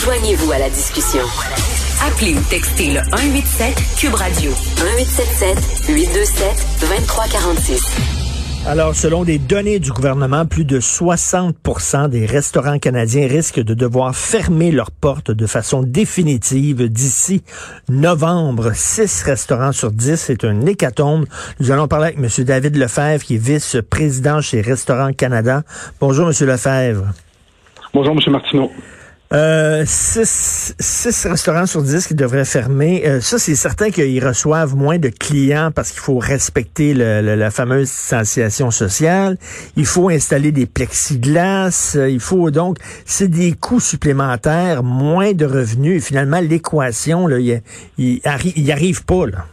Joignez-vous à la discussion. Appelez ou textez le 187 Cube Radio 1877 827 2346. Alors, selon des données du gouvernement, plus de 60% des restaurants canadiens risquent de devoir fermer leurs portes de façon définitive d'ici novembre. Six restaurants sur 10, c'est un hécatombe. Nous allons parler avec M. David Lefebvre, qui est vice-président chez Restaurants Canada. Bonjour, M. Lefebvre. Bonjour, M. Martineau. Euh, six, six, restaurants sur dix qui devraient fermer. Euh, ça, c'est certain qu'ils reçoivent moins de clients parce qu'il faut respecter le, le, la fameuse distanciation sociale. Il faut installer des plexiglas. Il faut donc, c'est des coûts supplémentaires, moins de revenus. Et finalement, l'équation, il, il, arri il arrive pas. Là.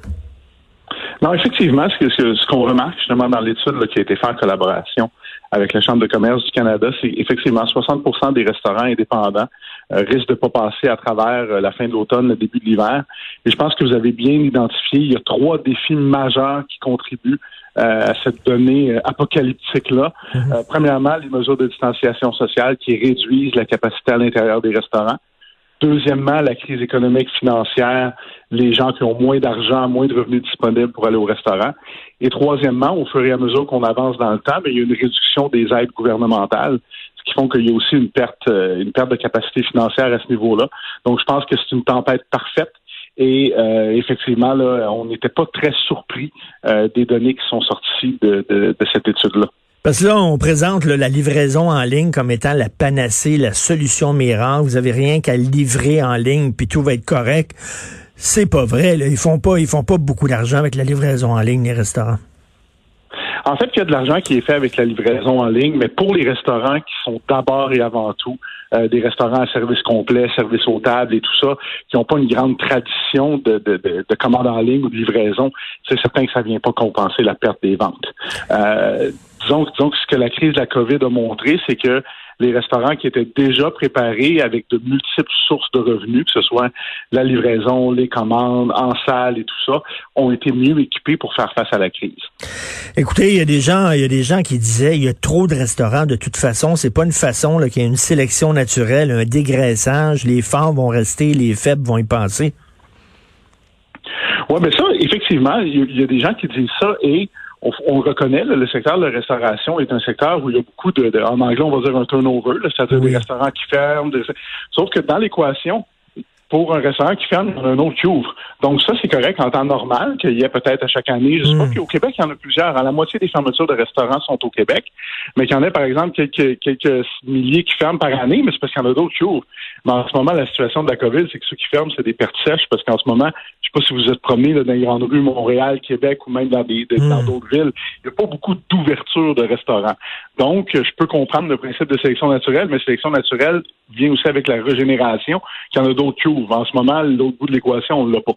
Non, effectivement, ce qu'on remarque justement dans l'étude qui a été faite en collaboration avec la Chambre de commerce du Canada, c'est effectivement 60% des restaurants indépendants euh, risquent de pas passer à travers euh, la fin de l'automne, le début de l'hiver. Et je pense que vous avez bien identifié, il y a trois défis majeurs qui contribuent euh, à cette donnée apocalyptique-là. Mm-hmm. Premièrement, les mesures de distanciation sociale qui réduisent la capacité à l'intérieur des restaurants. Deuxièmement, la crise économique financière, les gens qui ont moins d'argent, moins de revenus disponibles pour aller au restaurant. Et troisièmement, au fur et à mesure qu'on avance dans le temps, il y a une réduction des aides gouvernementales, ce qui font qu'il y a aussi une perte, euh, une perte de capacité financière à ce niveau-là. Donc, je pense que c'est une tempête parfaite. Et euh, effectivement, là, on n'était pas très surpris euh, des données qui sont sorties de, de, de cette étude-là. Parce que là, on présente la livraison en ligne comme étant la panacée, la solution miracle. Vous avez rien qu'à livrer en ligne, puis tout va être correct. C'est pas vrai. Ils font pas, ils font pas beaucoup d'argent avec la livraison en ligne, les restaurants. En fait, il y a de l'argent qui est fait avec la livraison en ligne, mais pour les restaurants qui sont d'abord et avant tout euh, des restaurants à service complet, service aux tables et tout ça, qui n'ont pas une grande tradition de, de, de, de, commande en ligne ou de livraison, c'est certain que ça vient pas compenser la perte des ventes. Euh, disons, disons que ce que la crise de la COVID a montré, c'est que les restaurants qui étaient déjà préparés avec de multiples sources de revenus, que ce soit la livraison, les commandes, en salle et tout ça, ont été mieux équipés pour faire face à la crise. Écoutez, il y a des gens, il y a des gens qui disaient il y a trop de restaurants de toute façon, c'est pas une façon qu'il y ait une sélection naturelle, un dégraissage, les forts vont rester, les faibles vont y passer. Oui, mais ça, effectivement, il y, a des gens qui disent ça et on, on reconnaît là, le secteur de la restauration est un secteur où il y a beaucoup de, de en anglais on va dire un turnover, c'est-à-dire oui. des restaurants qui ferment. Des, sauf que dans l'équation, pour un restaurant qui ferme, il y en a un autre qui ouvre. Donc ça, c'est correct en temps normal qu'il y ait peut-être à chaque année. Je sais mm. pas qu'au Québec, il y en a plusieurs. À la moitié des fermetures de restaurants sont au Québec, mais qu'il y en a, par exemple, quelques, quelques milliers qui ferment par année, mais c'est parce qu'il y en a d'autres qui ouvrent. Mais en ce moment, la situation de la COVID, c'est que ceux qui ferment, c'est des pertes sèches, parce qu'en ce moment, je sais pas si vous êtes promené là, dans les grandes rues, Montréal, Québec ou même dans des dans d'autres villes, il n'y a pas beaucoup d'ouverture de restaurants. Donc, je peux comprendre le principe de sélection naturelle, mais sélection naturelle vient aussi avec la régénération, qu'il y en a d'autres qui ouvrent. En ce moment, l'autre bout de l'équation, on l'a pas.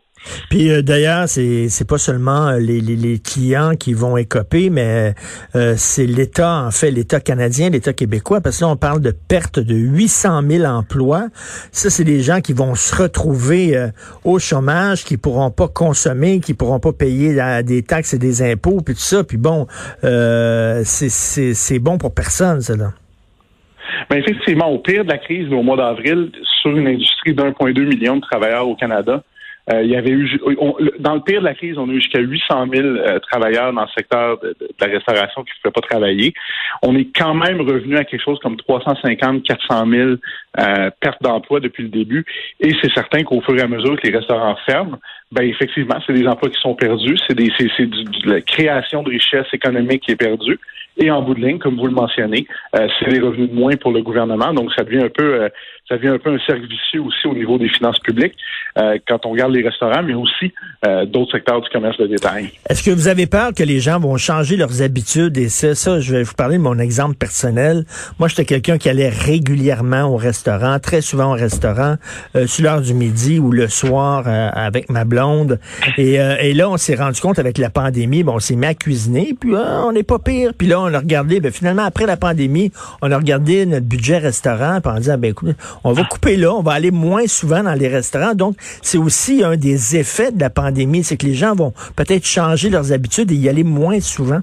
Puis euh, d'ailleurs, c'est c'est pas seulement euh, les, les, les, clients qui vont écoper, mais euh, c'est l'État, en fait, l'État canadien, l'État québécois, parce que là, on parle de perte de 800 000 emplois. Ça, c'est des gens qui vont se retrouver euh, au chômage, qui pourront pas consommer, qui pourront pas payer des taxes et des impôts, puis tout ça. Puis bon, c'est bon pour personne, ça, là. Mais effectivement, au pire de la crise, au mois d'avril, sur une industrie d'1,2 million de travailleurs au Canada, euh, il y avait eu, dans le pire de la crise, on a eu jusqu'à 800 000 euh, travailleurs dans le secteur de la restauration qui ne pouvaient pas travailler. On est quand même revenu à quelque chose comme 350, 400 000 euh, pertes d'emplois depuis le début. Et c'est certain qu'au fur et à mesure que les restaurants ferment, ben effectivement, c'est des emplois qui sont perdus, c'est des c'est, c'est de la création de richesse économique qui est perdue. Et en bout de ligne, comme vous le mentionnez, euh, c'est des revenus de moins pour le gouvernement. Donc, ça devient un peu, euh, ça devient un peu un cercle aussi au niveau des finances publiques euh, quand on regarde les restaurants, mais aussi d'autres secteurs du commerce de détail. Est-ce que vous avez peur que les gens vont changer leurs habitudes? Et ça, ça, je vais vous parler de mon exemple personnel. Moi, j'étais quelqu'un qui allait régulièrement au restaurant, très souvent au restaurant, sur l'heure du midi ou le soir avec ma blonde. Et, et là, on s'est rendu compte avec la pandémie, on s'est mis à cuisiner, puis on n'est pas pire. Puis là, on a regardé, ben, finalement, après la pandémie, on a regardé notre budget restaurant, puis on a dit, ah, ben, écoute, on va couper là, on va aller moins souvent dans les restaurants. Donc, c'est aussi un des effets de la pandémie, c'est que les gens vont peut-être changer leurs habitudes et y aller moins souvent.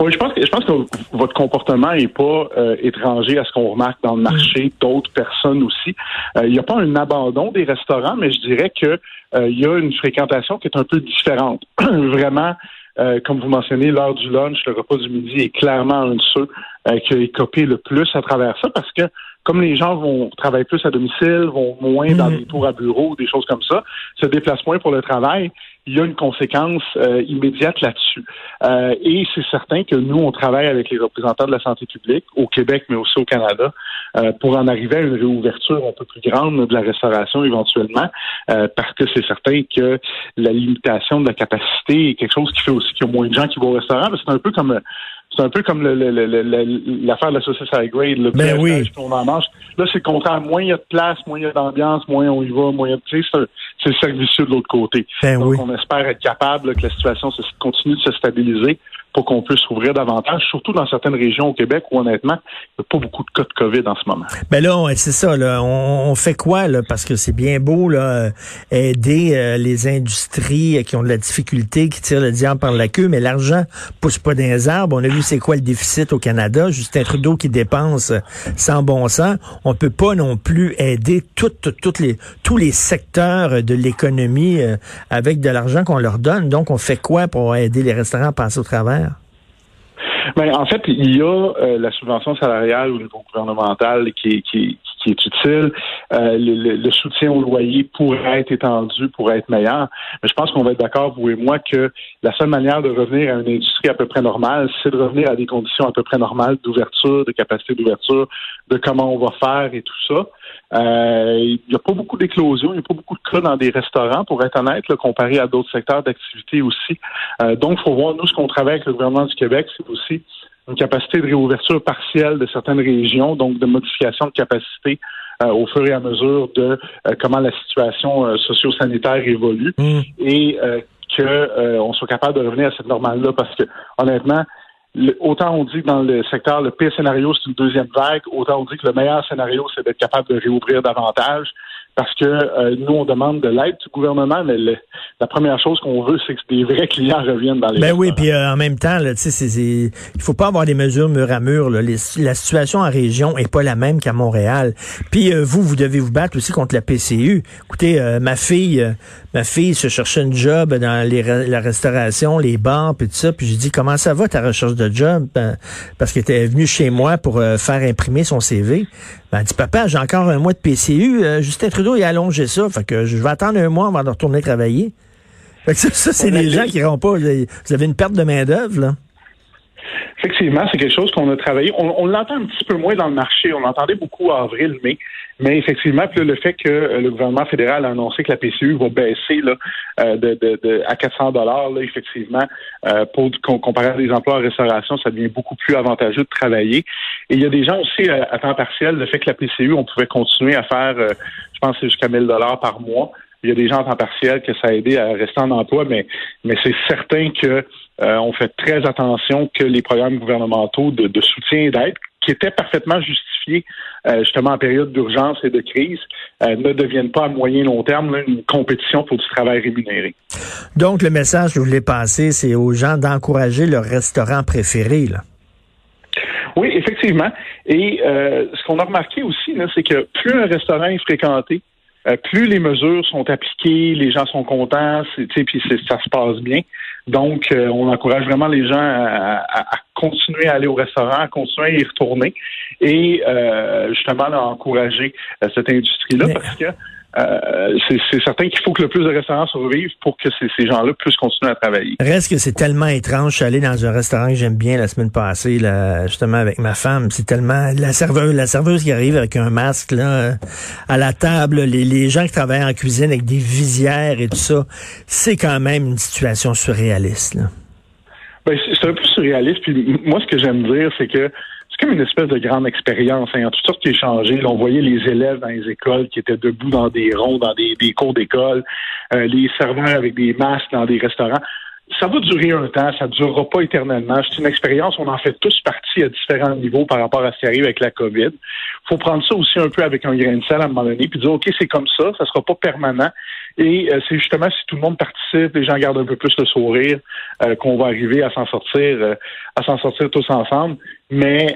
Oui, je pense que je pense que votre comportement n'est pas euh, étranger à ce qu'on remarque dans le marché, d'autres personnes aussi. Euh, il n'y a pas un abandon des restaurants, mais je dirais que euh, il y a une fréquentation qui est un peu différente. Vraiment, euh, comme vous mentionnez, l'heure du lunch, le repas du midi est clairement un de ceux euh, qui a écopé le plus à travers ça parce que comme les gens vont travailler plus à domicile, vont moins dans mhm. des tours à bureau, des choses comme ça, se déplacent moins pour le travail, il y a une conséquence euh, immédiate là-dessus. Euh, et c'est certain que nous, on travaille avec les représentants de la santé publique au Québec, mais aussi au Canada, euh, pour en arriver à une réouverture un peu plus grande de la restauration éventuellement, parce que c'est certain que la limitation de la capacité est quelque chose qui fait aussi qu'il y a moins de gens qui vont au restaurant. C'est un peu comme c'est un peu comme l'affaire de la saucisse high grade, le ben oui. qu'on en mange. Là, c'est le contraire. Moins il y a de place, moins il y a d'ambiance, moins on y va, moins il y a de... C'est le cercle vicieux de l'autre côté. Ben Donc, oui. on espère être capable que la situation continue de se stabiliser pour qu'on puisse ouvrir davantage, surtout dans certaines régions au Québec où honnêtement, il n'y a pas beaucoup de cas de COVID en ce moment. Ben là, c'est ça. Là, on, fait quoi là? Parce que c'est bien beau là, aider euh, les industries qui ont de la difficulté, qui tirent le diable par la queue, mais l'argent pousse pas dans les arbres. On a vu c'est quoi le déficit au Canada. Justin Trudeau qui dépense sans bon sens. On peut pas non plus aider toutes, toutes les, tous les secteurs de l'économie euh, avec de l'argent qu'on leur donne. Donc, on fait quoi pour aider les restaurants à passer au travers? Ben, en fait, il y a euh, la subvention salariale au niveau gouvernemental qui, qui, qui est utile. Euh, le, soutien au loyer pourrait être étendu, pourrait être meilleur. Mais je pense qu'on va être d'accord, vous et moi, que la seule manière de revenir à une industrie à peu près normale, c'est de revenir à des conditions à peu près normales d'ouverture, de capacité d'ouverture, de comment on va faire et tout ça. Euh, il n'y a pas beaucoup d'éclosions, il n'y a pas beaucoup de cas dans des restaurants, pour être honnête, comparé à d'autres secteurs d'activité aussi. Euh, donc, il faut voir, nous, ce qu'on travaille avec le gouvernement du Québec, c'est aussi une capacité de réouverture partielle de certaines régions, donc de modification de capacité euh, au fur et à mesure de comment la situation socio-sanitaire évolue mmh. et qu'on soit capable de revenir à cette normale-là parce que honnêtement, autant on dit que dans le secteur, le pire scénario, c'est une deuxième vague, autant on dit que le meilleur scénario, c'est d'être capable de réouvrir davantage parce que euh, nous, on demande de l'aide du gouvernement, mais la première chose qu'on veut, c'est que des vrais clients reviennent dans les Ben oui, puis euh, en même temps, là, il faut pas avoir des mesures mur à mur. Là. la situation en région est pas la même qu'à Montréal. Puis euh, vous, vous devez vous battre aussi contre la PCU. Écoutez, ma fille, ma fille se cherchait un job dans les, la restauration, les bars, puis tout ça. Puis j'ai dit, comment ça va ta recherche de job? Ben, parce qu'elle était venue chez moi pour faire imprimer son CV. Ben, elle dit, papa, j'ai encore un mois de PCU. Justin Trudeau, il a allongé ça. Fait que je vais attendre un mois avant de retourner travailler. Fait que ça, c'est des gens qui n'iront pas. Vous avez une perte de main-d'œuvre, là. Effectivement, c'est quelque chose qu'on a travaillé. On, l'entend un petit peu moins dans le marché. On l'entendait beaucoup en avril, mai. Mais effectivement, le fait que euh, le gouvernement fédéral a annoncé que la PCU va baisser là, euh, de, à 400 dollars, effectivement, euh, pour comparer à des emplois en restauration, ça devient beaucoup plus avantageux de travailler. Et il y a des gens aussi à, temps partiel, le fait que la PCU, on pouvait continuer à faire, je pense, jusqu'à 1000 dollars par mois. Il y a des gens à temps partiel que ça a aidé à rester en emploi, mais, mais c'est certain que on fait très attention que les programmes gouvernementaux de, de soutien et d'aide, qui étaient parfaitement justifiés euh, justement en période d'urgence et de crise, euh, ne deviennent pas à moyen long terme une compétition pour du travail rémunéré. Donc, le message que vous voulez passer, c'est aux gens d'encourager leur restaurant préféré. Là. Oui, effectivement. Et euh, ce qu'on a remarqué aussi, c'est que plus un restaurant est fréquenté, euh, plus les mesures sont appliquées, les gens sont contents, puis ça se passe bien. Donc, euh, on encourage vraiment les gens à, continuer à aller au restaurant, à continuer à y retourner et euh, justement à encourager cette industrie-là parce que euh, c'est certain qu'il faut que le plus de restaurants survivent pour que ces, gens-là puissent continuer à travailler. Reste que c'est tellement étrange. Je suis allé dans un restaurant que j'aime bien la semaine passée, là, justement avec ma femme. C'est tellement la serveuse, la serveuse qui arrive avec un masque là à la table, les, les gens qui travaillent en cuisine avec des visières et tout ça, c'est quand même une situation surréaliste. Là. Ben, c'est un peu surréaliste. Puis moi, ce que j'aime dire, c'est que une espèce de grande expérience. Hein. A toutes sortes qui est changé. on voyait les élèves dans les écoles qui étaient debout dans des ronds, dans des, cours d'école, euh, les serveurs avec des masques dans des restaurants. Ça va durer un temps, ça ne durera pas éternellement. C'est une expérience, on en fait tous partie à différents niveaux par rapport à ce qui arrive avec la COVID. Faut prendre ça aussi un peu avec un grain de sel à un moment donné, puis dire, OK, c'est comme ça, ça ne sera pas permanent. Et euh, c'est justement si tout le monde participe, les gens gardent un peu plus le sourire, euh, qu'on va arriver à s'en sortir, euh, à s'en sortir tous ensemble. Mais,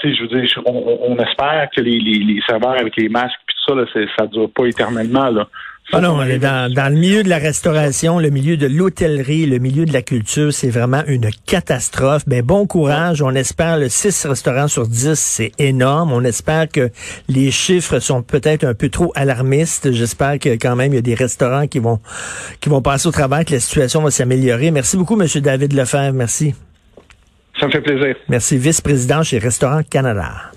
tu sais, je veux dire, on, espère que les, les, serveurs avec les masques, puis tout ça, ça ne dure pas éternellement. Là. Ah non, dans, dans le milieu de la restauration, le milieu de l'hôtellerie, le milieu de la culture, c'est vraiment une catastrophe. Ben bon courage. On espère le 6 restaurants sur 10, c'est énorme. On espère que les chiffres sont peut-être un peu trop alarmistes. J'espère que quand même il y a des restaurants qui vont qui vont passer au travail, que la situation va s'améliorer. Merci beaucoup, Monsieur David Lefebvre. Merci. Ça me fait plaisir. Merci, vice-président chez Restaurant Canada.